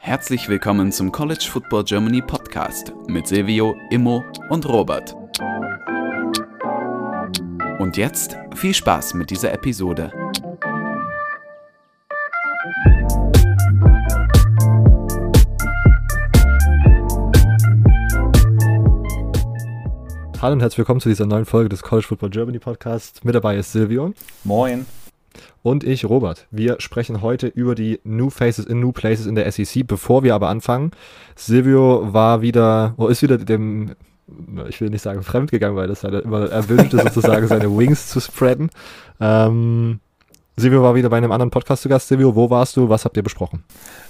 Herzlich willkommen zum College Football Germany Podcast mit Silvio, Immo und Robert. Und jetzt viel Spaß mit dieser Episode. Hallo und herzlich willkommen zu dieser neuen Folge des College Football Germany Podcast. Mit dabei ist Silvio. Moin. Und ich, Robert. Wir sprechen heute über die New Faces in New Places in der SEC. Bevor wir aber anfangen, Silvio war wieder, oh, ist wieder dem, ich will nicht sagen fremdgegangen, weil das halt immer erwünscht ist, sozusagen seine Wings zu spreaden. Ähm, Silvio war wieder bei einem anderen Podcast zu Gast. Silvio, wo warst du? Was habt ihr besprochen?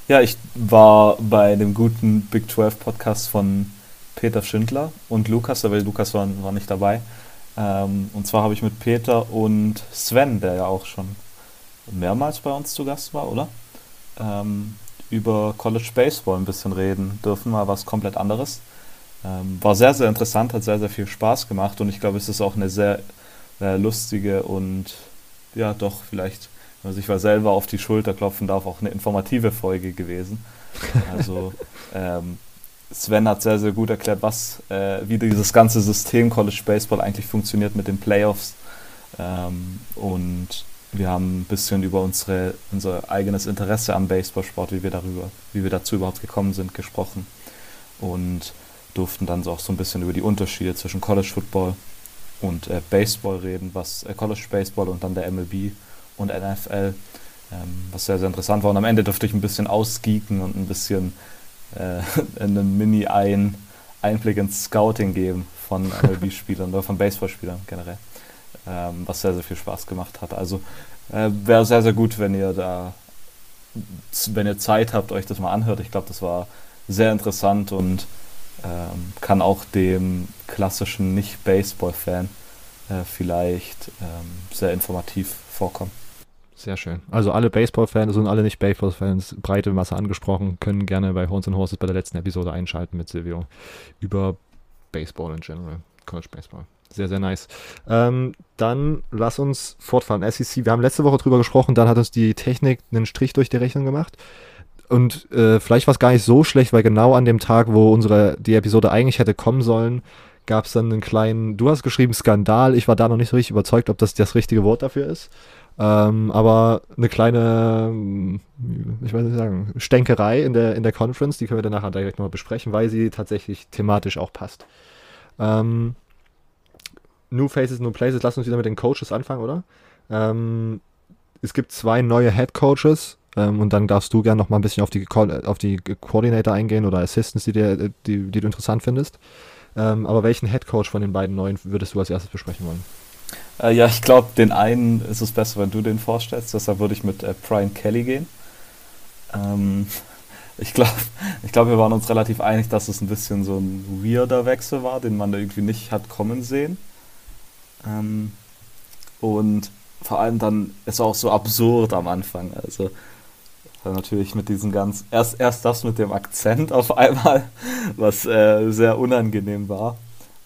Ja, ich war bei dem guten Big 12 Podcast von Peter Schindler und Lukas, aber Lukas war, war nicht dabei. Ähm, und zwar habe ich mit Peter und Sven, der ja auch schon mehrmals bei uns zu Gast war, oder? Ähm, über College Baseball ein bisschen reden dürfen, mal was komplett anderes. Ähm, war sehr, sehr interessant, hat sehr, sehr viel Spaß gemacht und ich glaube, es ist auch eine sehr, sehr lustige und ja, doch vielleicht, wenn man sich mal selber auf die Schulter klopfen darf, auch eine informative Folge gewesen. Also ähm, Sven hat sehr, sehr gut erklärt, was, äh, wie dieses ganze System College Baseball eigentlich funktioniert mit den Playoffs. Ähm, und wir haben ein bisschen über unsere, unser eigenes Interesse am Baseballsport, wie wir darüber, wie wir dazu überhaupt gekommen sind, gesprochen. Und durften dann so auch so ein bisschen über die Unterschiede zwischen College Football und äh, Baseball reden, was äh, College Baseball und dann der MLB und NFL, ähm, was sehr, sehr interessant war. Und am Ende durfte ich ein bisschen ausgeeken und ein bisschen äh, einen Mini-Ein Einblick ins Scouting geben von MLB-Spielern oder von Baseballspielern generell, ähm, was sehr, sehr viel Spaß gemacht hat. Also äh, wäre sehr, sehr gut, wenn ihr da, wenn ihr Zeit habt, euch das mal anhört. Ich glaube, das war sehr interessant und ähm, kann auch dem klassischen Nicht-Baseball-Fan äh, vielleicht ähm, sehr informativ vorkommen. Sehr schön. Also alle Baseball-Fans und alle nicht Baseball-Fans, breite Masse angesprochen, können gerne bei Horns and Horses bei der letzten Episode einschalten mit Silvio über Baseball in general, College Baseball. Sehr, sehr nice. Ähm, dann lass uns fortfahren. SEC, wir haben letzte Woche drüber gesprochen, dann hat uns die Technik einen Strich durch die Rechnung gemacht. Und äh, vielleicht war es gar nicht so schlecht, weil genau an dem Tag, wo unsere die Episode eigentlich hätte kommen sollen, gab es dann einen kleinen, du hast geschrieben Skandal. Ich war da noch nicht so richtig überzeugt, ob das das richtige Wort dafür ist. Ähm, aber eine kleine, hm, ich weiß nicht sagen, Stänkerei in der, in der Conference, die können wir dann nachher direkt nochmal besprechen, weil sie tatsächlich thematisch auch passt. Ähm, New Faces, New Places, lass uns wieder mit den Coaches anfangen, oder? Ähm, es gibt zwei neue Head Coaches ähm, und dann darfst du gerne noch mal ein bisschen auf die, auf die Coordinator eingehen oder Assistants, die, dir, die, die du interessant findest. Ähm, aber welchen Head Coach von den beiden neuen würdest du als erstes besprechen wollen? Äh, ja, ich glaube, den einen ist es besser, wenn du den vorstellst. Deshalb würde ich mit äh, Brian Kelly gehen. Ähm, ich glaube, ich glaub, wir waren uns relativ einig, dass es ein bisschen so ein weirder Wechsel war, den man da irgendwie nicht hat kommen sehen. Ähm, und vor allem dann ist auch so absurd am Anfang. Also natürlich mit diesem ganz erst erst das mit dem Akzent auf einmal, was äh, sehr unangenehm war.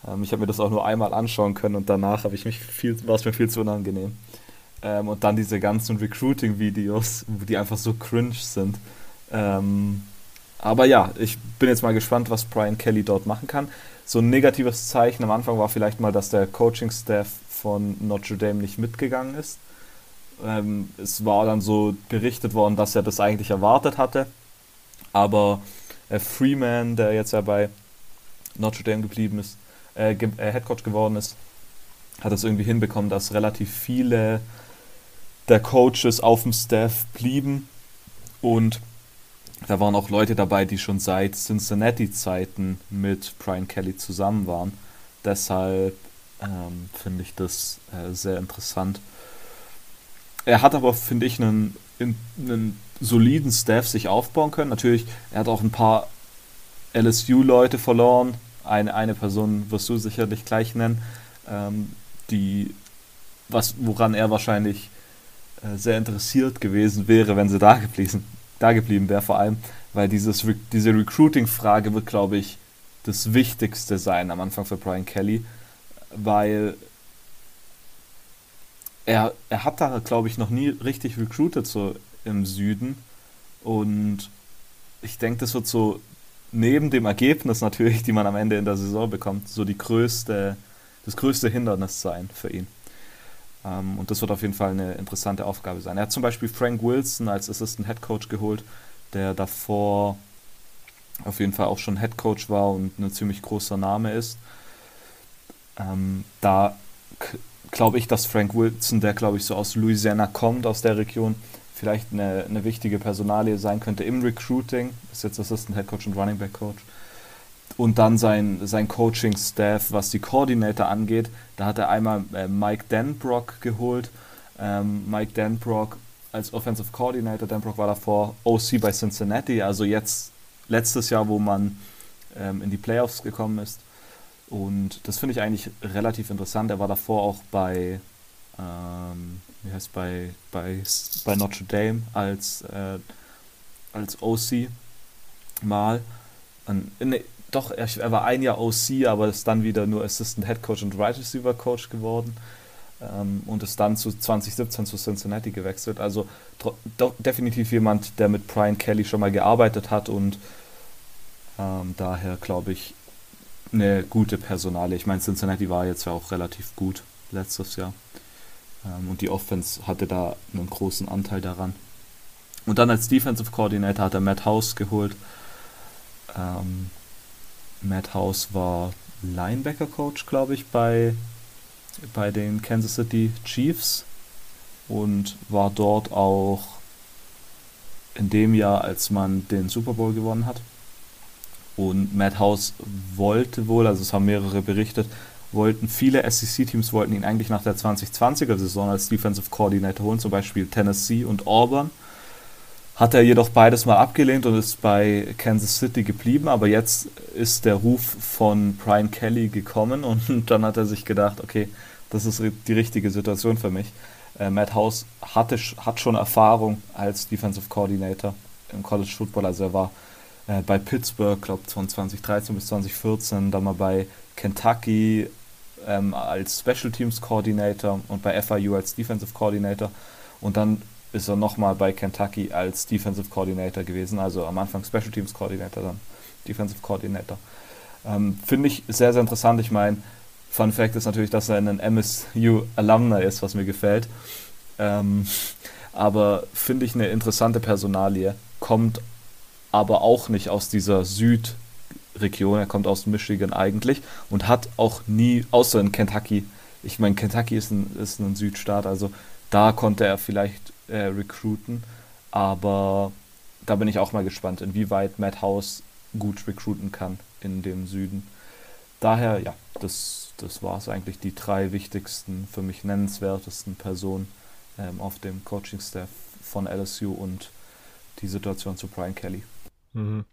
Ähm, ich habe mir das auch nur einmal anschauen können und danach war es mir viel zu unangenehm. Ähm, und dann diese ganzen Recruiting-Videos, die einfach so cringe sind. Ähm, aber ja, ich bin jetzt mal gespannt, was Brian Kelly dort machen kann. So ein negatives Zeichen am Anfang war vielleicht mal, dass der Coaching-Staff von Notre Dame nicht mitgegangen ist. Ähm, es war dann so berichtet worden, dass er das eigentlich erwartet hatte. Aber äh, Freeman, der jetzt ja bei Notre Dame geblieben ist, äh, ge äh, Headcoach geworden ist, hat es irgendwie hinbekommen, dass relativ viele der Coaches auf dem Staff blieben und da waren auch Leute dabei, die schon seit Cincinnati-Zeiten mit Brian Kelly zusammen waren. Deshalb ähm, finde ich das äh, sehr interessant. Er hat aber, finde ich, einen, einen soliden Staff sich aufbauen können. Natürlich, er hat auch ein paar LSU-Leute verloren, eine, eine Person wirst du sicherlich gleich nennen, ähm, die, was, woran er wahrscheinlich äh, sehr interessiert gewesen wäre, wenn sie da geblieben, da geblieben wäre, vor allem, weil dieses, diese Recruiting-Frage wird, glaube ich, das Wichtigste sein am Anfang für Brian Kelly, weil er, er hat da, glaube ich, noch nie richtig recruited, so im Süden. Und ich denke, das wird so neben dem Ergebnis natürlich, die man am Ende in der Saison bekommt, so die größte, das größte Hindernis sein für ihn. Ähm, und das wird auf jeden Fall eine interessante Aufgabe sein. Er hat zum Beispiel Frank Wilson als Assistant Head Coach geholt, der davor auf jeden Fall auch schon Head Coach war und ein ziemlich großer Name ist. Ähm, da glaube ich, dass Frank Wilson, der glaube ich so aus Louisiana kommt, aus der Region, vielleicht eine, eine wichtige Personalie sein könnte im Recruiting, ist jetzt Assistant Head Coach und Running Back Coach. Und dann sein, sein Coaching-Staff, was die Koordinator angeht, da hat er einmal äh, Mike Denbrock geholt. Ähm, Mike Denbrock als Offensive Coordinator, Denbrock war davor OC bei Cincinnati, also jetzt letztes Jahr, wo man ähm, in die Playoffs gekommen ist. Und das finde ich eigentlich relativ interessant. Er war davor auch bei, ähm, wie heißt bei, bei, bei Notre Dame als, äh, als OC mal. Und, ne, doch, er, er, war ein Jahr OC, aber ist dann wieder nur Assistant Head Coach und Right Receiver Coach geworden ähm, und ist dann zu 2017 zu Cincinnati gewechselt. Also doch definitiv jemand, der mit Brian Kelly schon mal gearbeitet hat und ähm, daher glaube ich eine gute Personale. Ich meine, Cincinnati war jetzt ja auch relativ gut letztes Jahr. Ähm, und die Offense hatte da einen großen Anteil daran. Und dann als Defensive Coordinator hat er Matt House geholt. Ähm, Matt House war Linebacker Coach, glaube ich, bei, bei den Kansas City Chiefs und war dort auch in dem Jahr, als man den Super Bowl gewonnen hat. Und Madhouse wollte wohl, also es haben mehrere berichtet, wollten viele SEC-Teams wollten ihn eigentlich nach der 2020er Saison als Defensive Coordinator holen, zum Beispiel Tennessee und Auburn. Hat er jedoch beides mal abgelehnt und ist bei Kansas City geblieben, aber jetzt ist der Ruf von Brian Kelly gekommen und dann hat er sich gedacht, okay, das ist die richtige Situation für mich. Äh, Matt House hatte, hat schon Erfahrung als Defensive Coordinator im College Football, also er war äh, bei Pittsburgh, glaube von 2013 bis 2014, dann mal bei Kentucky ähm, als Special Teams Coordinator und bei FIU als Defensive Coordinator und dann ist er nochmal bei Kentucky als Defensive Coordinator gewesen, also am Anfang Special Teams Coordinator, dann Defensive Coordinator. Ähm, Finde ich sehr, sehr interessant. Ich meine, Fun Fact ist natürlich, dass er ein MSU-Alumni ist, was mir gefällt. Ähm, aber finde ich eine interessante Personalie. Kommt aber auch nicht aus dieser Südregion. Er kommt aus Michigan eigentlich und hat auch nie, außer in Kentucky, ich meine, Kentucky ist ein, ist ein Südstaat, also da konnte er vielleicht äh, recruiten, aber da bin ich auch mal gespannt, inwieweit Matt House gut recruiten kann in dem Süden. Daher, ja, das, das war es eigentlich, die drei wichtigsten, für mich nennenswertesten Personen ähm, auf dem Coaching-Staff von LSU und die Situation zu Brian Kelly. Mhm.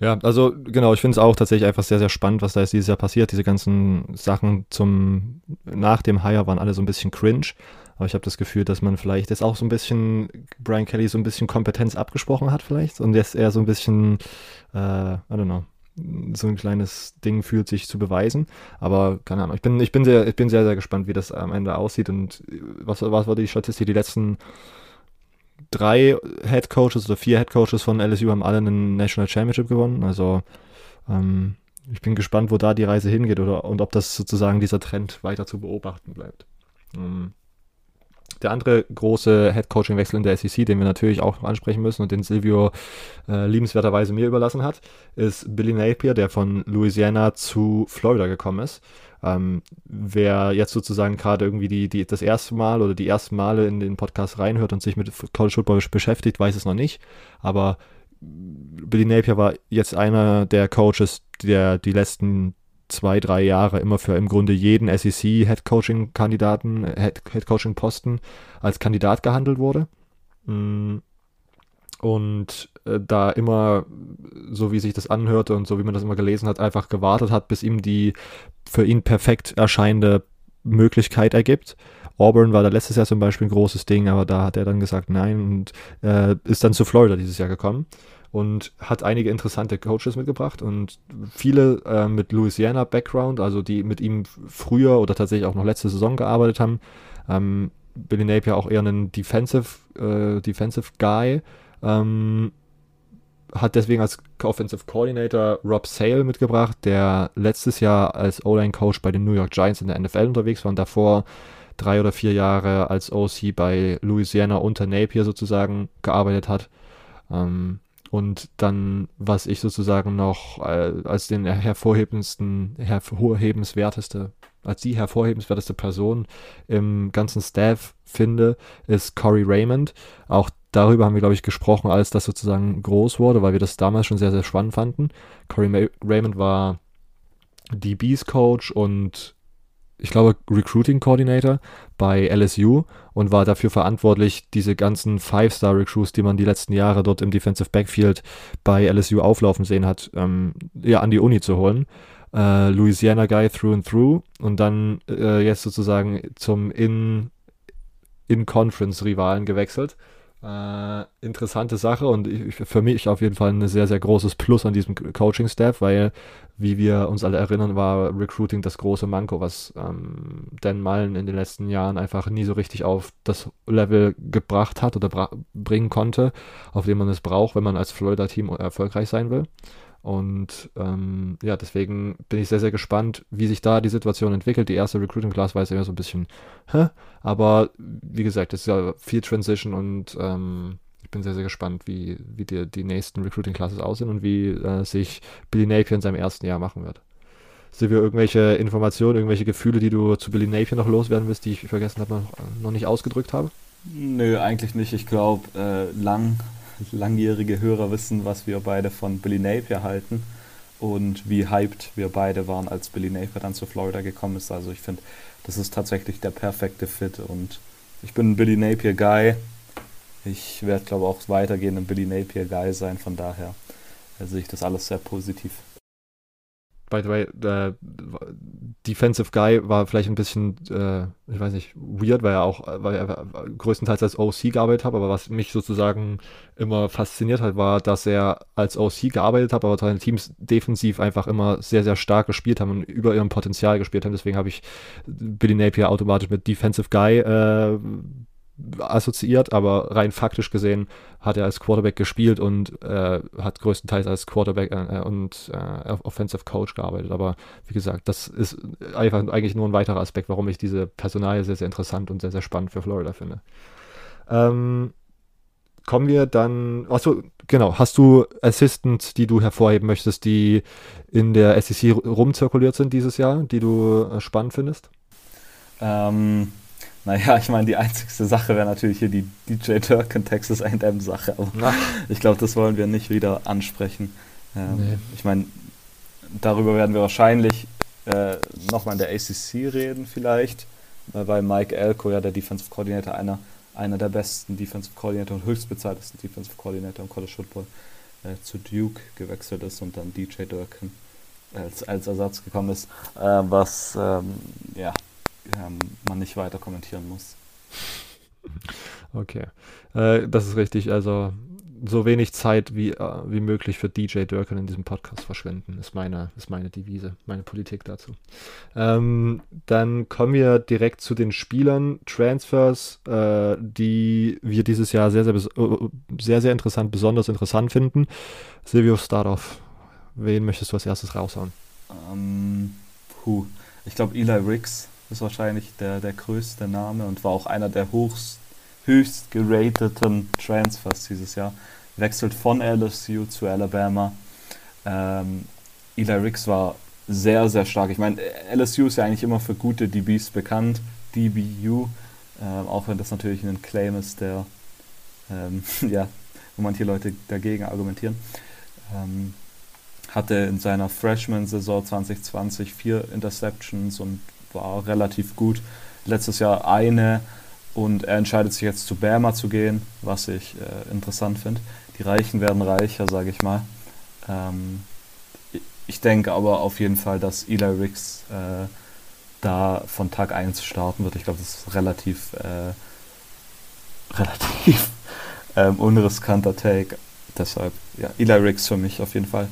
Ja, also genau, ich finde es auch tatsächlich einfach sehr, sehr spannend, was da jetzt dieses Jahr passiert. Diese ganzen Sachen zum nach dem Hire waren alle so ein bisschen cringe. Aber ich habe das Gefühl, dass man vielleicht jetzt auch so ein bisschen Brian Kelly so ein bisschen Kompetenz abgesprochen hat, vielleicht. Und jetzt eher so ein bisschen, äh, I don't know, so ein kleines Ding fühlt sich zu beweisen. Aber keine Ahnung, ich bin, ich bin sehr, ich bin sehr, sehr gespannt, wie das am Ende aussieht. Und was, was war die Statistik? Die letzten drei Head Coaches oder vier Head Coaches von LSU haben alle einen National Championship gewonnen. Also ähm, ich bin gespannt, wo da die Reise hingeht oder und ob das sozusagen dieser Trend weiter zu beobachten bleibt. Ähm, der andere große Head Coaching Wechsel in der SEC, den wir natürlich auch noch ansprechen müssen und den Silvio äh, liebenswerterweise mir überlassen hat, ist Billy Napier, der von Louisiana zu Florida gekommen ist. Ähm, wer jetzt sozusagen gerade irgendwie die, die, das erste Mal oder die ersten Male in den Podcast reinhört und sich mit College Football beschäftigt, weiß es noch nicht. Aber Billy Napier war jetzt einer der Coaches, der die letzten zwei, drei Jahre immer für im Grunde jeden SEC Head Coaching Kandidaten, Head, Head Coaching Posten als Kandidat gehandelt wurde. Mm. Und äh, da immer, so wie sich das anhörte und so wie man das immer gelesen hat, einfach gewartet hat, bis ihm die für ihn perfekt erscheinende Möglichkeit ergibt. Auburn war da letztes Jahr zum Beispiel ein großes Ding, aber da hat er dann gesagt nein und äh, ist dann zu Florida dieses Jahr gekommen und hat einige interessante Coaches mitgebracht und viele äh, mit Louisiana Background, also die mit ihm früher oder tatsächlich auch noch letzte Saison gearbeitet haben. Ähm, Billy Napier auch eher einen Defensive, äh, Defensive Guy. Ähm, hat deswegen als Offensive Coordinator Rob Sale mitgebracht, der letztes Jahr als O-Line-Coach bei den New York Giants in der NFL unterwegs war und davor drei oder vier Jahre als OC bei Louisiana unter Napier sozusagen gearbeitet hat. Ähm, und dann, was ich sozusagen noch äh, als den hervorhebendsten, hervorhebenswerteste, als die hervorhebenswerteste Person im ganzen Staff finde, ist Corey Raymond. Auch darüber haben wir, glaube ich, gesprochen, als das sozusagen groß wurde, weil wir das damals schon sehr, sehr spannend fanden. Corey Raymond war DBs Coach und ich glaube, Recruiting Coordinator bei LSU und war dafür verantwortlich, diese ganzen Five-Star-Recruits, die man die letzten Jahre dort im Defensive Backfield bei LSU auflaufen sehen hat, ähm, ja, an die Uni zu holen. Äh, Louisiana Guy through and through und dann äh, jetzt sozusagen zum In-Conference-Rivalen In gewechselt äh, interessante Sache und ich, für mich auf jeden Fall ein sehr, sehr großes Plus an diesem Coaching-Staff, weil, wie wir uns alle erinnern, war Recruiting das große Manko, was ähm, Dan Mullen in den letzten Jahren einfach nie so richtig auf das Level gebracht hat oder bringen konnte, auf dem man es braucht, wenn man als Florida-Team erfolgreich sein will. Und ähm, ja, deswegen bin ich sehr, sehr gespannt, wie sich da die Situation entwickelt. Die erste Recruiting Class war jetzt immer so ein bisschen, hä? aber wie gesagt, es ist ja viel Transition und ähm, ich bin sehr, sehr gespannt, wie, wie die, die nächsten Recruiting Classes aussehen und wie äh, sich Billy Napier in seinem ersten Jahr machen wird. Silvio, irgendwelche Informationen, irgendwelche Gefühle, die du zu Billy Napier noch loswerden willst, die ich vergessen habe, noch, noch nicht ausgedrückt habe? Nö, eigentlich nicht. Ich glaube, äh, lang langjährige Hörer wissen, was wir beide von Billy Napier halten und wie hyped wir beide waren, als Billy Napier dann zu Florida gekommen ist. Also ich finde, das ist tatsächlich der perfekte Fit und ich bin ein Billy Napier Guy. Ich werde, glaube ich, auch weitergehend ein Billy Napier Guy sein, von daher sehe ich das alles sehr positiv by the way, äh, Defensive Guy war vielleicht ein bisschen, äh, ich weiß nicht, weird, weil er auch, weil er größtenteils als OC gearbeitet hat, aber was mich sozusagen immer fasziniert hat, war, dass er als OC gearbeitet hat, aber seine Teams defensiv einfach immer sehr, sehr stark gespielt haben und über ihrem Potenzial gespielt haben. Deswegen habe ich Billy Napier automatisch mit Defensive Guy äh, assoziiert, aber rein faktisch gesehen hat er als Quarterback gespielt und äh, hat größtenteils als Quarterback äh, und äh, Offensive Coach gearbeitet. Aber wie gesagt, das ist einfach eigentlich nur ein weiterer Aspekt, warum ich diese Personalie sehr, sehr interessant und sehr, sehr spannend für Florida finde. Ähm, kommen wir dann, achso, genau, hast du Assistants, die du hervorheben möchtest, die in der SEC rumzirkuliert sind dieses Jahr, die du äh, spannend findest? Ähm, naja, ich meine, die einzigste Sache wäre natürlich hier die DJ Durkin Texas A&M Sache, aber Na. ich glaube, das wollen wir nicht wieder ansprechen. Ähm, nee. Ich meine, darüber werden wir wahrscheinlich äh, nochmal in der ACC reden vielleicht, weil Mike Elko, ja der Defensive Coordinator, einer, einer der besten Defensive Coordinator und höchstbezahltesten Defensive Coordinator im College Football äh, zu Duke gewechselt ist und dann DJ Durkin als, als Ersatz gekommen ist, äh, was ähm, ja ähm, man nicht weiter kommentieren muss. Okay, äh, das ist richtig. Also so wenig Zeit wie, äh, wie möglich für DJ Durkin in diesem Podcast verschwenden, ist meine, ist meine Devise, meine Politik dazu. Ähm, dann kommen wir direkt zu den Spielern, Transfers, äh, die wir dieses Jahr sehr, sehr, äh, sehr, sehr interessant, besonders interessant finden. Silvio, start off. Wen möchtest du als erstes raushauen? Ähm, puh. Ich glaube, Eli Riggs ist wahrscheinlich der, der größte Name und war auch einer der hochst, höchst gerateten Transfers dieses Jahr. Wechselt von LSU zu Alabama. Ähm, Eli Ricks war sehr, sehr stark. Ich meine, LSU ist ja eigentlich immer für gute DBs bekannt. DBU, ähm, auch wenn das natürlich ein Claim ist, der, ähm, ja, wo manche Leute dagegen argumentieren. Ähm, hatte in seiner Freshman-Saison 2020 vier Interceptions und war relativ gut. Letztes Jahr eine und er entscheidet sich jetzt zu Bama zu gehen, was ich äh, interessant finde. Die Reichen werden reicher, sage ich mal. Ähm, ich denke aber auf jeden Fall, dass Eli Ricks äh, da von Tag 1 starten wird. Ich glaube, das ist relativ, äh, relativ ähm, unriskanter Take. Deshalb, ja, Eli Ricks für mich auf jeden Fall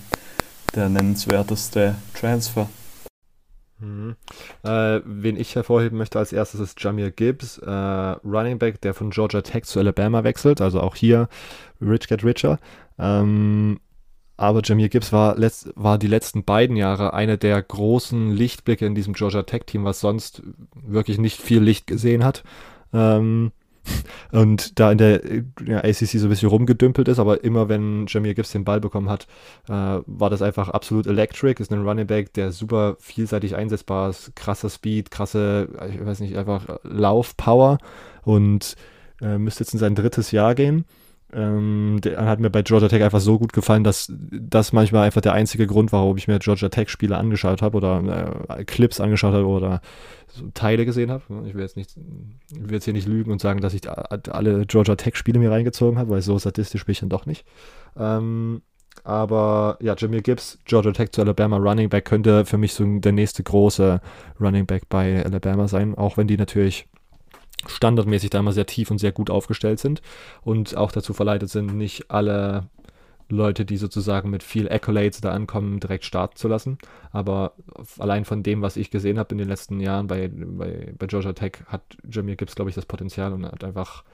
der nennenswerteste Transfer. Mhm. Äh, wen ich hervorheben möchte als erstes ist Jamir Gibbs, äh, Running Back, der von Georgia Tech zu Alabama wechselt. Also auch hier Rich Get Richer. Ähm, aber Jamir Gibbs war, letzt, war die letzten beiden Jahre einer der großen Lichtblicke in diesem Georgia Tech-Team, was sonst wirklich nicht viel Licht gesehen hat. Ähm, und da in der ja, ACC so ein bisschen rumgedümpelt ist, aber immer wenn Jamir Gibbs den Ball bekommen hat, äh, war das einfach absolut electric. Ist ein Running Back, der super vielseitig einsetzbar ist, krasser Speed, krasse, ich weiß nicht, einfach Laufpower und äh, müsste jetzt in sein drittes Jahr gehen. Ähm, der hat mir bei Georgia Tech einfach so gut gefallen, dass das manchmal einfach der einzige Grund war, warum ich mir Georgia Tech Spiele angeschaut habe oder äh, Clips angeschaut habe oder so Teile gesehen habe. Ich will jetzt nicht, ich will jetzt hier nicht lügen und sagen, dass ich alle Georgia Tech Spiele mir reingezogen habe, weil so statistisch bin ich dann doch nicht. Ähm, aber ja, Jamir Gibbs, Georgia Tech zu Alabama Running Back könnte für mich so der nächste große Running Back bei Alabama sein, auch wenn die natürlich standardmäßig da immer sehr tief und sehr gut aufgestellt sind und auch dazu verleitet sind, nicht alle Leute, die sozusagen mit viel Accolades da ankommen, direkt starten zu lassen. Aber allein von dem, was ich gesehen habe in den letzten Jahren bei, bei, bei Georgia Tech, hat Jamir Gibbs, glaube ich, das Potenzial und hat einfach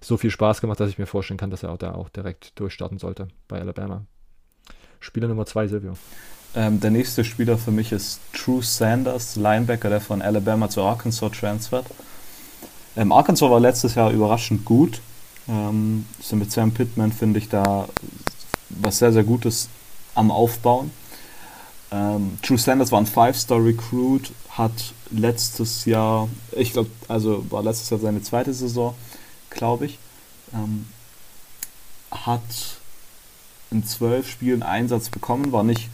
so viel Spaß gemacht, dass ich mir vorstellen kann, dass er auch da auch direkt durchstarten sollte bei Alabama. Spieler Nummer zwei, Silvio. Ähm, der nächste Spieler für mich ist True Sanders, Linebacker, der von Alabama zu Arkansas transfert. Ähm, Arkansas war letztes Jahr überraschend gut. Ähm, so mit Sam Pittman finde ich da was sehr, sehr Gutes am Aufbauen. Ähm, True Sanders war ein Five-Star-Recruit, hat letztes Jahr, ich glaube, also war letztes Jahr seine zweite Saison, glaube ich, ähm, hat in zwölf Spielen Einsatz bekommen, war nicht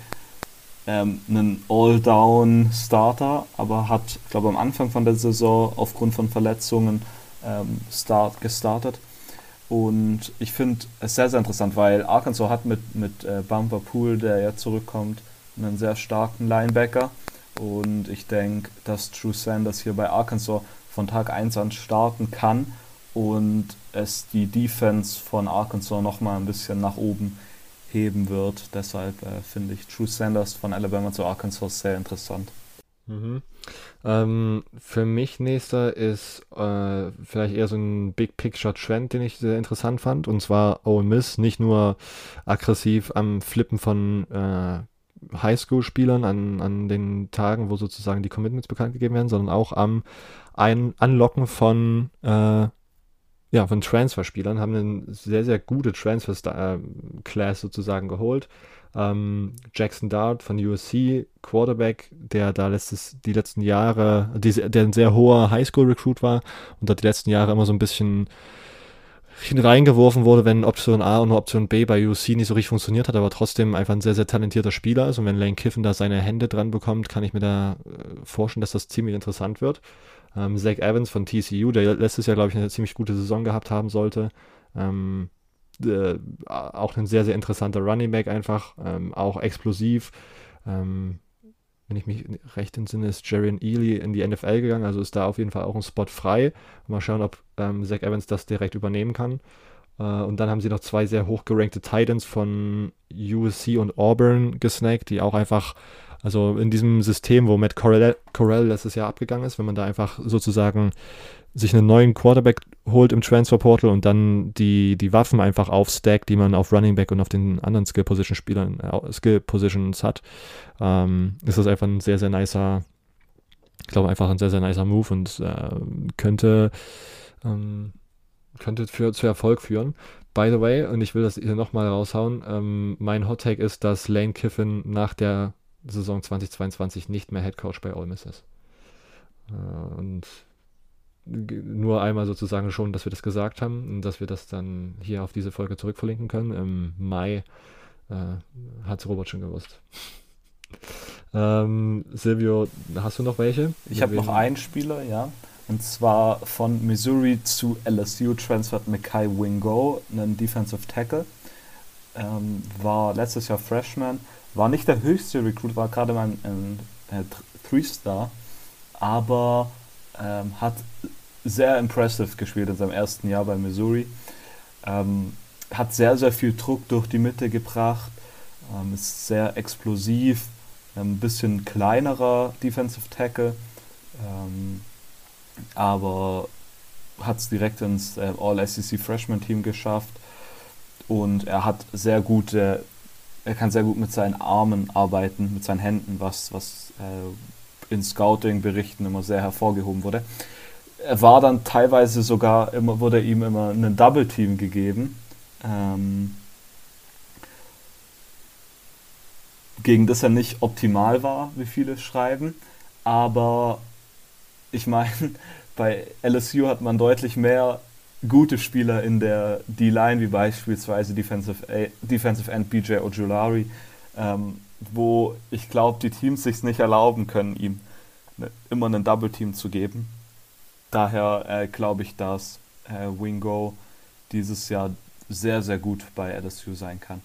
ähm, einen All-Down-Starter, aber hat, glaube am Anfang von der Saison aufgrund von Verletzungen ähm, start, gestartet. Und ich finde es sehr, sehr interessant, weil Arkansas hat mit, mit äh, Bumper Pool, der ja zurückkommt, einen sehr starken Linebacker. Und ich denke, dass Drew Sanders hier bei Arkansas von Tag 1 an starten kann und es die Defense von Arkansas nochmal ein bisschen nach oben heben wird. Deshalb äh, finde ich True Sanders von Alabama zu Arkansas sehr interessant. Mhm. Ähm, für mich nächster ist äh, vielleicht eher so ein Big Picture Trend, den ich sehr interessant fand. Und zwar Ole Miss nicht nur aggressiv am Flippen von äh, Highschool-Spielern an, an den Tagen, wo sozusagen die Commitments bekannt gegeben werden, sondern auch am ein Anlocken von äh, ja, von Transferspielern, haben eine sehr, sehr gute Transfer-Class äh, sozusagen geholt. Ähm, Jackson Dart von USC, Quarterback, der da letztes, die letzten Jahre, die, der ein sehr hoher Highschool-Recruit war und da die letzten Jahre immer so ein bisschen reingeworfen wurde, wenn Option A und Option B bei USC nicht so richtig funktioniert hat, aber trotzdem einfach ein sehr, sehr talentierter Spieler ist. Und wenn Lane Kiffen da seine Hände dran bekommt, kann ich mir da äh, vorstellen, dass das ziemlich interessant wird. Ähm, Zach Evans von TCU, der letztes Jahr, glaube ich, eine ziemlich gute Saison gehabt haben sollte. Ähm, äh, auch ein sehr, sehr interessanter Running Back einfach, ähm, auch explosiv. Ähm, wenn ich mich recht entsinne, ist Jarian Ely in die NFL gegangen, also ist da auf jeden Fall auch ein Spot frei. Mal schauen, ob ähm, Zach Evans das direkt übernehmen kann. Äh, und dann haben sie noch zwei sehr hochgerankte Titans von USC und Auburn gesnackt, die auch einfach also in diesem System, wo Matt Corell, Corell letztes Jahr abgegangen ist, wenn man da einfach sozusagen sich einen neuen Quarterback holt im Transfer Portal und dann die, die Waffen einfach aufstackt, die man auf Running Back und auf den anderen Skill Position Spielern, äh, Skill Positions hat, ähm, ist das einfach ein sehr, sehr nicer, ich glaube einfach ein sehr, sehr nicer Move und äh, könnte, ähm, könnte für, zu Erfolg führen. By the way, und ich will das hier nochmal raushauen, ähm, mein Hot Take ist, dass Lane Kiffin nach der Saison 2022 nicht mehr Head Coach bei Ole Miss ist. Äh, und nur einmal sozusagen schon, dass wir das gesagt haben und dass wir das dann hier auf diese Folge zurückverlinken können. Im Mai äh, hat es Robert schon gewusst. ähm, Silvio, hast du noch welche? Ich habe noch einen Spieler, ja. Und zwar von Missouri zu LSU transfert Mackay Wingo, einen Defensive Tackle. Ähm, war letztes Jahr Freshman, war nicht der höchste Recruit, war gerade mal ein, ein, Three-Star, aber ähm, hat sehr impressive gespielt in seinem ersten Jahr bei Missouri. Ähm, hat sehr, sehr viel Druck durch die Mitte gebracht, ähm, ist sehr explosiv, ein bisschen kleinerer Defensive Tackle, ähm, aber hat es direkt ins äh, All-SEC Freshman Team geschafft und er hat sehr gute, er kann sehr gut mit seinen Armen arbeiten, mit seinen Händen, was, was äh, in Scouting-Berichten immer sehr hervorgehoben wurde. Er war dann teilweise sogar immer, wurde ihm immer ein Double-Team gegeben. Ähm, gegen das er nicht optimal war, wie viele schreiben. Aber ich meine, bei LSU hat man deutlich mehr gute Spieler in der D-Line, wie beispielsweise Defensive, A Defensive End BJ Ojulari, ähm, wo ich glaube, die Teams sich nicht erlauben können, ihm ne, immer einen Double-Team zu geben. Daher äh, glaube ich, dass äh, Wingo dieses Jahr sehr, sehr gut bei LSU sein kann.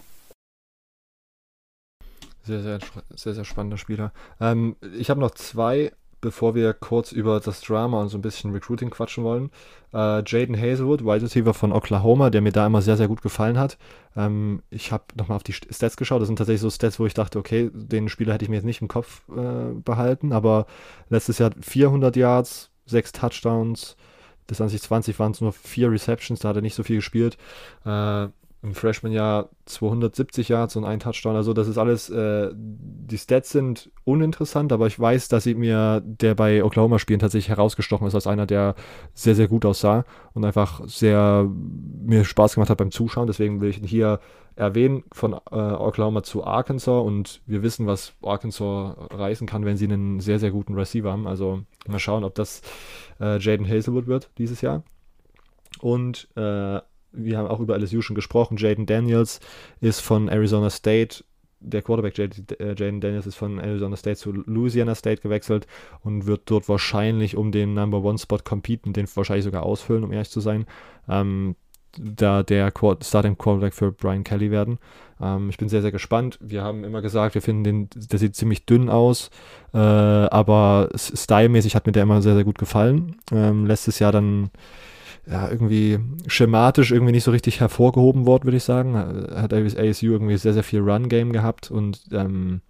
Sehr, sehr, sehr, sehr spannender Spieler. Ähm, ich habe noch zwei, bevor wir kurz über das Drama und so ein bisschen Recruiting quatschen wollen. Äh, Jaden Hazelwood, Wide Receiver von Oklahoma, der mir da immer sehr, sehr gut gefallen hat. Ähm, ich habe nochmal auf die Stats geschaut. Das sind tatsächlich so Stats, wo ich dachte, okay, den Spieler hätte ich mir jetzt nicht im Kopf äh, behalten. Aber letztes Jahr 400 Yards, 6 Touchdowns. Das 2020 waren es nur 4 Receptions, da hat er nicht so viel gespielt. Äh, im Freshman-Jahr 270 Yards und ein Touchdown. Also das ist alles, äh, die Stats sind uninteressant, aber ich weiß, dass ich mir der bei Oklahoma spielen tatsächlich herausgestochen ist als einer, der sehr, sehr gut aussah und einfach sehr mir Spaß gemacht hat beim Zuschauen. Deswegen will ich ihn hier erwähnen von äh, Oklahoma zu Arkansas und wir wissen, was Arkansas reißen kann, wenn sie einen sehr, sehr guten Receiver haben. Also mal schauen, ob das äh, Jaden Hazelwood wird dieses Jahr. Und äh, wir haben auch über LSU schon gesprochen. Jaden Daniels ist von Arizona State, der Quarterback äh, Jaden Daniels ist von Arizona State zu Louisiana State gewechselt und wird dort wahrscheinlich um den Number One Spot competen, den wahrscheinlich sogar ausfüllen, um ehrlich zu sein. Ähm, da der Starting Quarterback für Brian Kelly werden. Ähm, ich bin sehr, sehr gespannt. Wir haben immer gesagt, wir finden den, der sieht ziemlich dünn aus, äh, aber stylmäßig hat mir der immer sehr, sehr gut gefallen. Ähm, letztes Jahr dann ja, irgendwie schematisch irgendwie nicht so richtig hervorgehoben worden, würde ich sagen. Hat ASU irgendwie sehr, sehr viel Run-Game gehabt und ähm,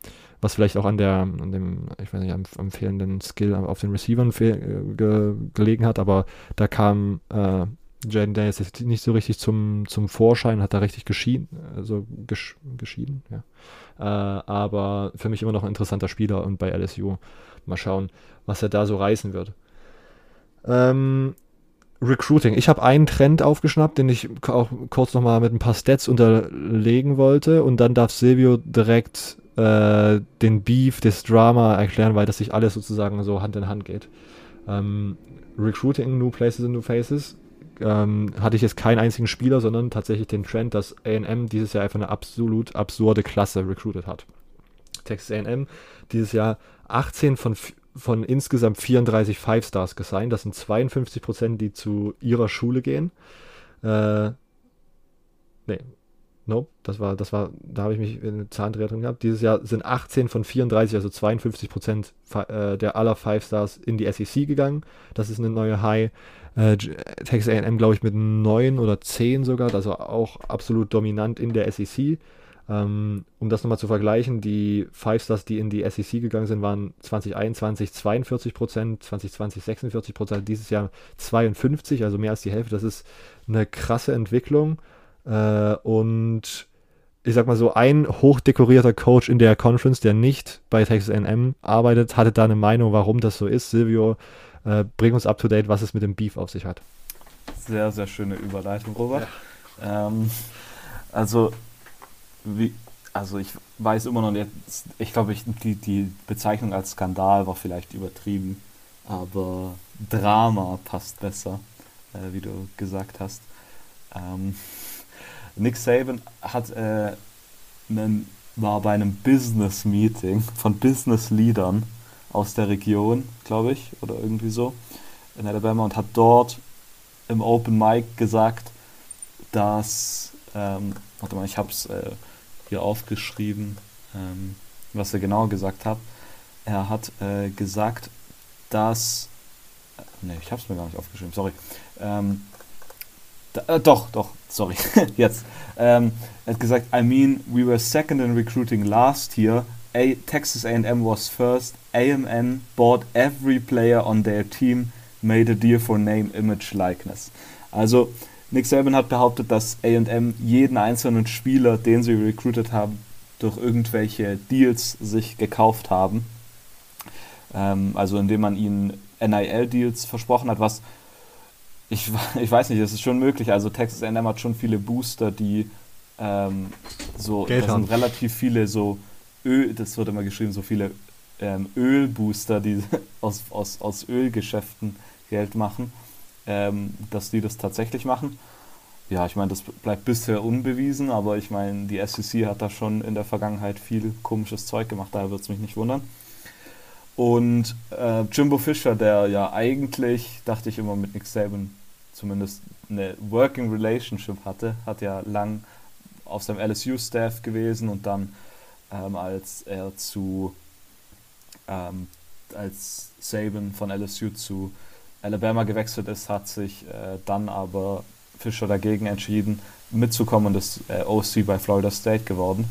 was vielleicht auch an der, an dem, ich weiß nicht, am, am fehlenden Skill auf den Receivern ge gelegen hat, aber da kam äh, Jaden Daniels nicht so richtig zum, zum Vorschein, hat da richtig geschieden, also gesch geschieden, ja. Äh, aber für mich immer noch ein interessanter Spieler und bei LSU mal schauen, was er da so reißen wird. Ähm, Recruiting. Ich habe einen Trend aufgeschnappt, den ich auch kurz nochmal mit ein paar Stats unterlegen wollte und dann darf Silvio direkt äh, den Beef, das Drama erklären, weil das sich alles sozusagen so Hand in Hand geht. Ähm, Recruiting, New Places and New Faces. Ähm, hatte ich jetzt keinen einzigen Spieler, sondern tatsächlich den Trend, dass AM dieses Jahr einfach eine absolut absurde Klasse recruited hat. Texas AM dieses Jahr 18 von von insgesamt 34 Five Stars gesigned. Das sind 52 Prozent, die zu ihrer Schule gehen. Äh, nee, nope, das war, das war, da habe ich mich in eine Zahlendreher drin gehabt. Dieses Jahr sind 18 von 34, also 52 Prozent äh, der aller Five Stars in die SEC gegangen. Das ist eine neue High. Äh, Texas A&M, glaube ich, mit 9 oder 10 sogar, also auch absolut dominant in der SEC. Ähm, um das nochmal zu vergleichen, die Five Stars, die in die SEC gegangen sind, waren 2021 42 Prozent, 2020 46 Prozent, dieses Jahr 52, also mehr als die Hälfte. Das ist eine krasse Entwicklung. Äh, und ich sag mal so, ein hochdekorierter Coach in der Conference, der nicht bei Texas AM arbeitet, hatte da eine Meinung, warum das so ist. Silvio, äh, bring uns up to date, was es mit dem Beef auf sich hat. Sehr, sehr schöne Überleitung, Robert. Ja. Ähm, also wie, also ich weiß immer noch nicht, ich glaube, ich, die, die Bezeichnung als Skandal war vielleicht übertrieben, aber Drama passt besser, äh, wie du gesagt hast. Ähm, Nick Saban hat äh, einen, war bei einem Business Meeting von Business Leadern aus der Region, glaube ich, oder irgendwie so, in Alabama und hat dort im Open Mic gesagt, dass, ähm, warte mal, ich habe es äh, hier aufgeschrieben, ähm, was er genau gesagt hat. Er hat äh, gesagt, dass. Äh, ne, ich habe es mir gar nicht aufgeschrieben, sorry. Ähm, da, äh, doch, doch, sorry, jetzt. Ähm, er hat gesagt, I mean, we were second in recruiting last year A Texas A&M was first. AMN bought every player on their team, made a deal for name, image, likeness. Also Nick Saban hat behauptet, dass A&M jeden einzelnen Spieler, den sie recruited haben, durch irgendwelche Deals sich gekauft haben. Ähm, also indem man ihnen NIL-Deals versprochen hat, was ich, ich weiß nicht, es ist schon möglich. Also Texas A&M hat schon viele Booster, die ähm, so, Geld das haben. sind relativ viele so Öl, das wird immer geschrieben, so viele ähm, Ölbooster, die aus, aus, aus Ölgeschäften Geld machen, ähm, dass die das tatsächlich machen. Ja, ich meine, das bleibt bisher unbewiesen, aber ich meine, die SEC hat da schon in der Vergangenheit viel komisches Zeug gemacht, daher wird es mich nicht wundern. Und äh, Jimbo Fischer, der ja eigentlich, dachte ich immer, mit Nick Saban zumindest eine Working Relationship hatte, hat ja lang auf seinem LSU-Staff gewesen und dann, ähm, als er zu, ähm, als Saban von LSU zu Alabama gewechselt ist, hat sich äh, dann aber Fischer dagegen entschieden, mitzukommen und ist äh, OC bei Florida State geworden.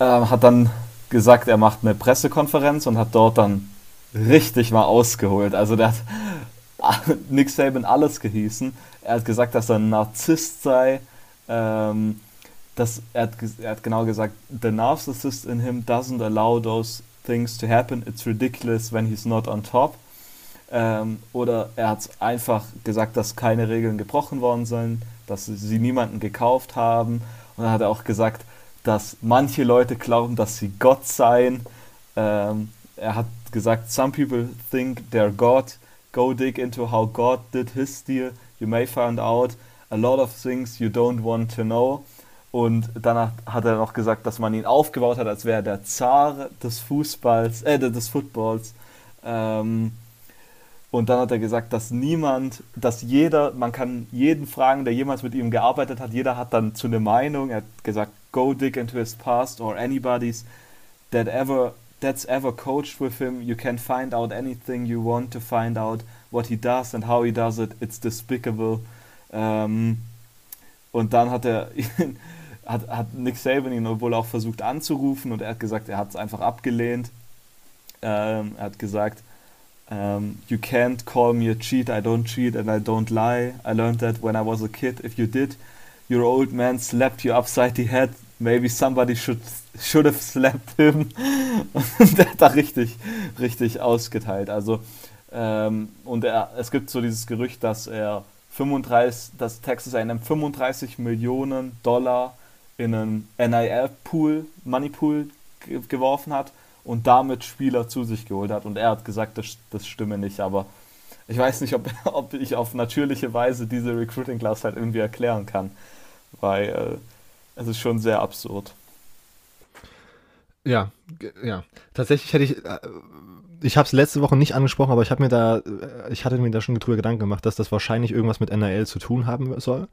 Ähm, hat dann gesagt, er macht eine Pressekonferenz und hat dort dann richtig mal ausgeholt. Also der hat Nick Saban alles gehießen. Er hat gesagt, dass er ein Narzisst sei. Ähm, dass er, hat, er hat genau gesagt, the narcissist in him doesn't allow those things to happen. It's ridiculous when he's not on top. Ähm, oder er hat einfach gesagt, dass keine Regeln gebrochen worden sind, dass sie niemanden gekauft haben. Und dann hat er auch gesagt, dass manche Leute glauben, dass sie Gott seien. Ähm, er hat gesagt, some people think they're God. Go dig into how God did his deal. You may find out a lot of things you don't want to know. Und danach hat er noch gesagt, dass man ihn aufgebaut hat, als wäre er der Zar des Fußballs, äh, des Footballs. Ähm, und dann hat er gesagt, dass niemand, dass jeder, man kann jeden fragen, der jemals mit ihm gearbeitet hat, jeder hat dann zu einer Meinung. Er hat gesagt, go dig into his past or anybody's that ever that's ever coached with him. You can find out anything you want to find out what he does and how he does it. It's despicable. Ähm, und dann hat er hat, hat Nick Saban ihn wohl auch versucht anzurufen und er hat gesagt, er hat es einfach abgelehnt. Ähm, er hat gesagt, um, you can't call me a cheat. I don't cheat and I don't lie. I learned that when I was a kid. If you did, your old man slapped you upside the head. Maybe somebody should should have slapped him. Und der hat da richtig, richtig ausgeteilt. Also ähm, und er, es gibt so dieses Gerücht, dass er 35, dass Texas A&M 35 Millionen Dollar in einen NIL-Pool, Money-Pool ge geworfen hat und damit Spieler zu sich geholt hat. Und er hat gesagt, das, das stimme nicht, aber ich weiß nicht, ob, ob ich auf natürliche Weise diese Recruiting Class halt irgendwie erklären kann, weil äh, es ist schon sehr absurd. Ja, ja. Tatsächlich hätte ich, äh, ich habe es letzte Woche nicht angesprochen, aber ich habe mir da, äh, ich hatte mir da schon drüber Gedanken gemacht, dass das wahrscheinlich irgendwas mit NRL zu tun haben soll.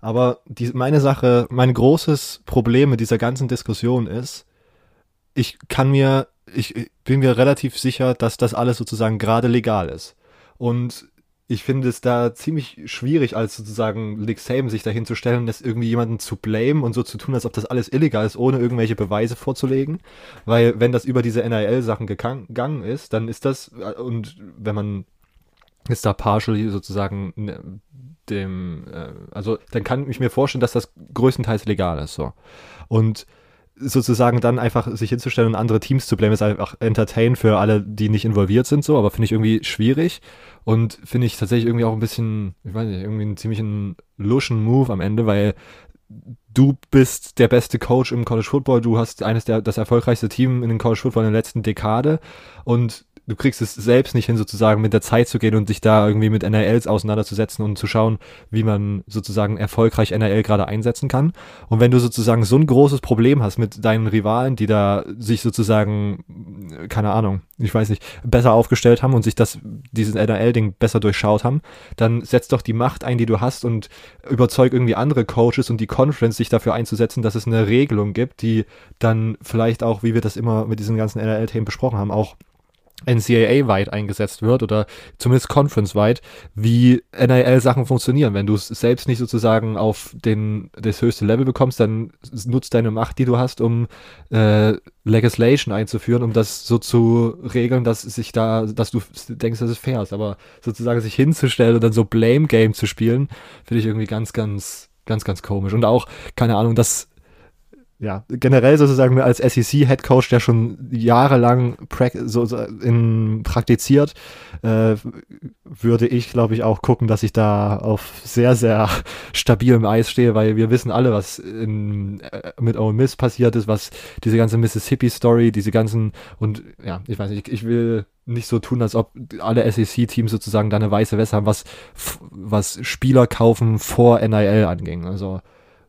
Aber die, meine Sache, mein großes Problem mit dieser ganzen Diskussion ist, ich kann mir, ich bin mir relativ sicher, dass das alles sozusagen gerade legal ist. Und ich finde es da ziemlich schwierig, als sozusagen Nick sich dahin zu stellen, das irgendwie jemanden zu blamen und so zu tun, als ob das alles illegal ist, ohne irgendwelche Beweise vorzulegen. Weil wenn das über diese NIL-Sachen gegangen ist, dann ist das, und wenn man ist da partially sozusagen ne, dem, äh, also dann kann ich mir vorstellen, dass das größtenteils legal ist. So. Und sozusagen dann einfach sich hinzustellen und andere Teams zu blamen, ist einfach entertain für alle, die nicht involviert sind, so, aber finde ich irgendwie schwierig und finde ich tatsächlich irgendwie auch ein bisschen, ich weiß nicht, irgendwie einen ziemlichen luschen Move am Ende, weil du bist der beste Coach im College Football, du hast eines der, das erfolgreichste Team in den College Football in der letzten Dekade und du kriegst es selbst nicht hin, sozusagen mit der Zeit zu gehen und dich da irgendwie mit NRLs auseinanderzusetzen und zu schauen, wie man sozusagen erfolgreich NRL gerade einsetzen kann. Und wenn du sozusagen so ein großes Problem hast mit deinen Rivalen, die da sich sozusagen, keine Ahnung, ich weiß nicht, besser aufgestellt haben und sich das, dieses NRL-Ding besser durchschaut haben, dann setz doch die Macht ein, die du hast und überzeug irgendwie andere Coaches und die Conference sich dafür einzusetzen, dass es eine Regelung gibt, die dann vielleicht auch, wie wir das immer mit diesen ganzen NRL-Themen besprochen haben, auch NCAA-weit eingesetzt wird oder zumindest Conference-weit, wie NIL-Sachen funktionieren. Wenn du es selbst nicht sozusagen auf den, das höchste Level bekommst, dann nutzt deine Macht, die du hast, um äh, Legislation einzuführen, um das so zu regeln, dass sich da, dass du denkst, dass es fair ist. Aber sozusagen sich hinzustellen und dann so Blame-Game zu spielen, finde ich irgendwie ganz, ganz, ganz, ganz komisch. Und auch, keine Ahnung, dass ja, generell sozusagen als SEC-Head Coach, der schon jahrelang so, so in, praktiziert, äh, würde ich, glaube ich, auch gucken, dass ich da auf sehr, sehr stabilem Eis stehe, weil wir wissen alle, was in, äh, mit Ole Miss passiert ist, was diese ganze Mississippi-Story, diese ganzen, und ja, ich weiß nicht, ich, ich will nicht so tun, als ob alle SEC-Teams sozusagen da eine weiße Weste haben, was, was Spieler kaufen vor NIL anging. Also,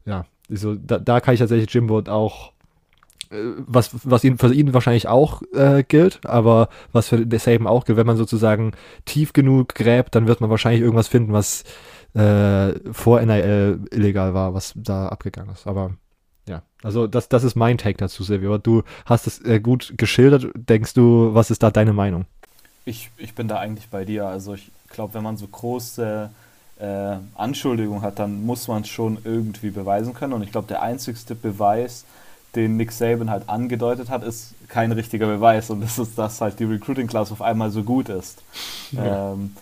ja, so, da, da kann ich tatsächlich Jimbo auch äh, was, was ihn, für ihn wahrscheinlich auch äh, gilt, aber was für Saban auch gilt, wenn man sozusagen tief genug gräbt, dann wird man wahrscheinlich irgendwas finden, was äh, vor NIL illegal war, was da abgegangen ist. Aber ja, also das, das ist mein Take dazu, Silvio. Du hast es äh, gut geschildert. Denkst du, was ist da deine Meinung? Ich, ich bin da eigentlich bei dir. Also ich glaube, wenn man so große äh, Anschuldigung hat, dann muss man es schon irgendwie beweisen können. Und ich glaube, der einzigste Beweis, den Nick Saban halt angedeutet hat, ist kein richtiger Beweis. Und das ist, dass halt die Recruiting Class auf einmal so gut ist. Ja. Ähm,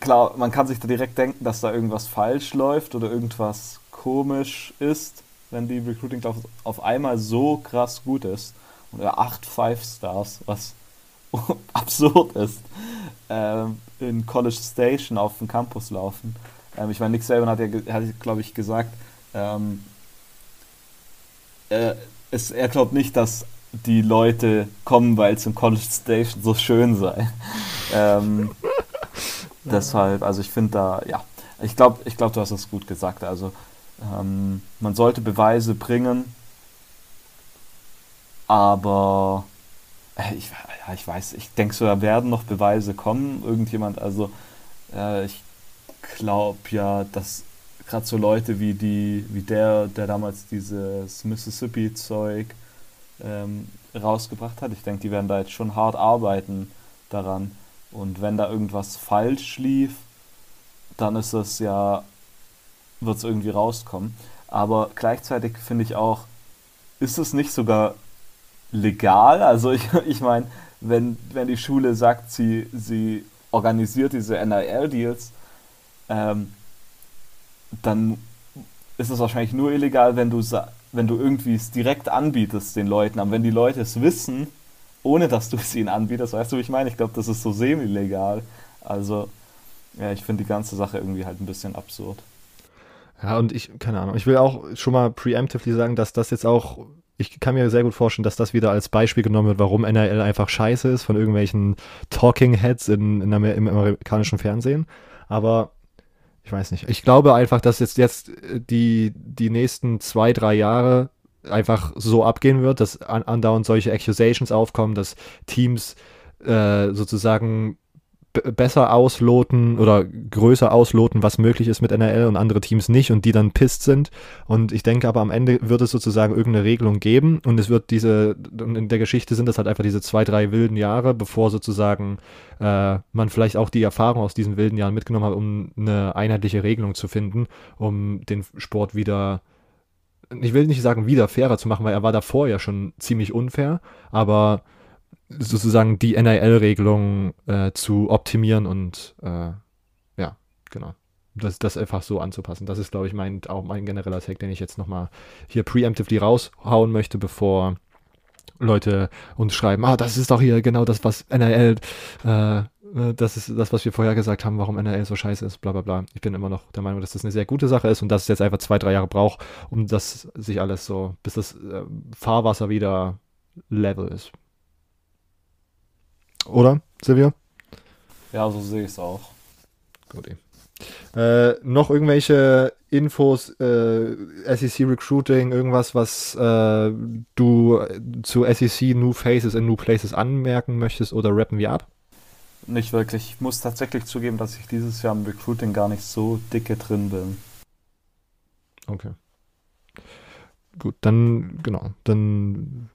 klar, man kann sich da direkt denken, dass da irgendwas falsch läuft oder irgendwas komisch ist, wenn die Recruiting Class auf einmal so krass gut ist. Und er acht Five Stars, was absurd ist ähm, in College Station auf dem Campus laufen. Ähm, ich meine, Nick Saban hat ja, hat, glaube ich, gesagt, ähm, er, es, er glaubt nicht, dass die Leute kommen, weil es im College Station so schön sei. ähm, deshalb, also ich finde da, ja, ich glaube, ich glaub, du hast es gut gesagt. Also ähm, man sollte Beweise bringen, aber äh, ich, ja, ich weiß, ich denke so, da werden noch Beweise kommen. Irgendjemand, also äh, ich glaube ja, dass gerade so Leute wie die, wie der, der damals dieses Mississippi-Zeug ähm, rausgebracht hat, ich denke, die werden da jetzt schon hart arbeiten daran. Und wenn da irgendwas falsch lief, dann ist es ja, wird es irgendwie rauskommen. Aber gleichzeitig finde ich auch, ist es nicht sogar legal? Also ich, ich meine, wenn, wenn die Schule sagt, sie, sie organisiert diese NIL-Deals, ähm, dann ist es wahrscheinlich nur illegal, wenn du, wenn du irgendwie es direkt anbietest den Leuten. Aber wenn die Leute es wissen, ohne dass du es ihnen anbietest, weißt du, wie ich meine? Ich glaube, das ist so semi-legal. Also, ja, ich finde die ganze Sache irgendwie halt ein bisschen absurd. Ja, und ich, keine Ahnung, ich will auch schon mal preemptively sagen, dass das jetzt auch ich kann mir sehr gut vorstellen, dass das wieder als Beispiel genommen wird, warum NRL einfach scheiße ist von irgendwelchen Talking Heads in, in Amer im amerikanischen Fernsehen. Aber ich weiß nicht. Ich glaube einfach, dass jetzt, jetzt die, die nächsten zwei, drei Jahre einfach so abgehen wird, dass andauernd solche Accusations aufkommen, dass Teams äh, sozusagen besser ausloten oder größer ausloten, was möglich ist mit NRL und andere Teams nicht und die dann pisst sind. Und ich denke aber am Ende wird es sozusagen irgendeine Regelung geben und es wird diese, in der Geschichte sind das halt einfach diese zwei, drei wilden Jahre, bevor sozusagen äh, man vielleicht auch die Erfahrung aus diesen wilden Jahren mitgenommen hat, um eine einheitliche Regelung zu finden, um den Sport wieder ich will nicht sagen wieder fairer zu machen, weil er war davor ja schon ziemlich unfair, aber sozusagen die NIL-Regelung äh, zu optimieren und äh, ja, genau. Das, das einfach so anzupassen. Das ist, glaube ich, mein, auch mein genereller Take, den ich jetzt nochmal hier preemptively raushauen möchte, bevor Leute uns schreiben, ah, das ist doch hier genau das, was NIL, äh, äh, das ist das, was wir vorher gesagt haben, warum NRL so scheiße ist, bla bla bla. Ich bin immer noch der Meinung, dass das eine sehr gute Sache ist und dass es jetzt einfach zwei, drei Jahre braucht, um das sich alles so, bis das äh, Fahrwasser wieder level ist. Oder, Silvia? Ja, so sehe ich es auch. Gut. Äh, noch irgendwelche Infos, äh, SEC Recruiting, irgendwas, was äh, du zu SEC New Faces in New Places anmerken möchtest oder rappen wir ab? Nicht wirklich. Ich muss tatsächlich zugeben, dass ich dieses Jahr im Recruiting gar nicht so dicke drin bin. Okay. Gut, dann, genau, dann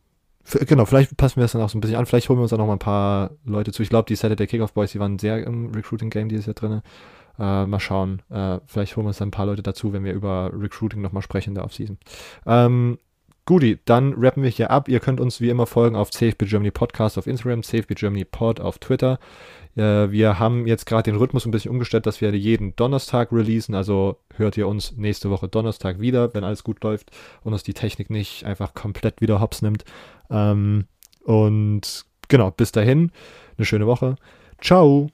genau, vielleicht passen wir das dann auch so ein bisschen an. Vielleicht holen wir uns dann noch mal ein paar Leute zu. Ich glaube, die Saturday Kickoff Boys, die waren sehr im Recruiting-Game dieses Jahr drin. Äh, mal schauen. Äh, vielleicht holen wir uns dann ein paar Leute dazu, wenn wir über Recruiting nochmal sprechen da auf Season. Ähm, Guti, dann rappen wir hier ab. Ihr könnt uns wie immer folgen auf CFB Germany Podcast auf Instagram, CFB Germany Pod auf Twitter. Äh, wir haben jetzt gerade den Rhythmus ein bisschen umgestellt, dass wir jeden Donnerstag releasen. Also hört ihr uns nächste Woche Donnerstag wieder, wenn alles gut läuft und uns die Technik nicht einfach komplett wieder hops nimmt. Ähm, und genau, bis dahin, eine schöne Woche. Ciao.